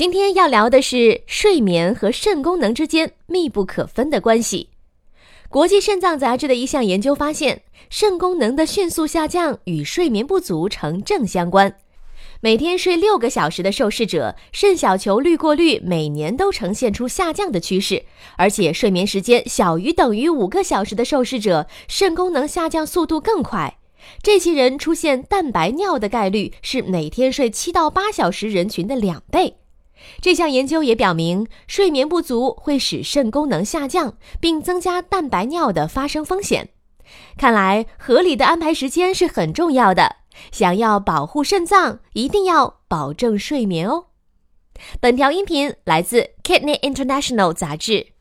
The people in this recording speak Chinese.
今天要聊的是睡眠和肾功能之间密不可分的关系。国际肾脏杂志的一项研究发现，肾功能的迅速下降与睡眠不足呈正相关。每天睡六个小时的受试者，肾小球滤过率每年都呈现出下降的趋势，而且睡眠时间小于等于五个小时的受试者，肾功能下降速度更快。这些人出现蛋白尿的概率是每天睡七到八小时人群的两倍。这项研究也表明，睡眠不足会使肾功能下降，并增加蛋白尿的发生风险。看来，合理的安排时间是很重要的。想要保护肾脏，一定要保证睡眠哦。本条音频来自《Kidney International》杂志。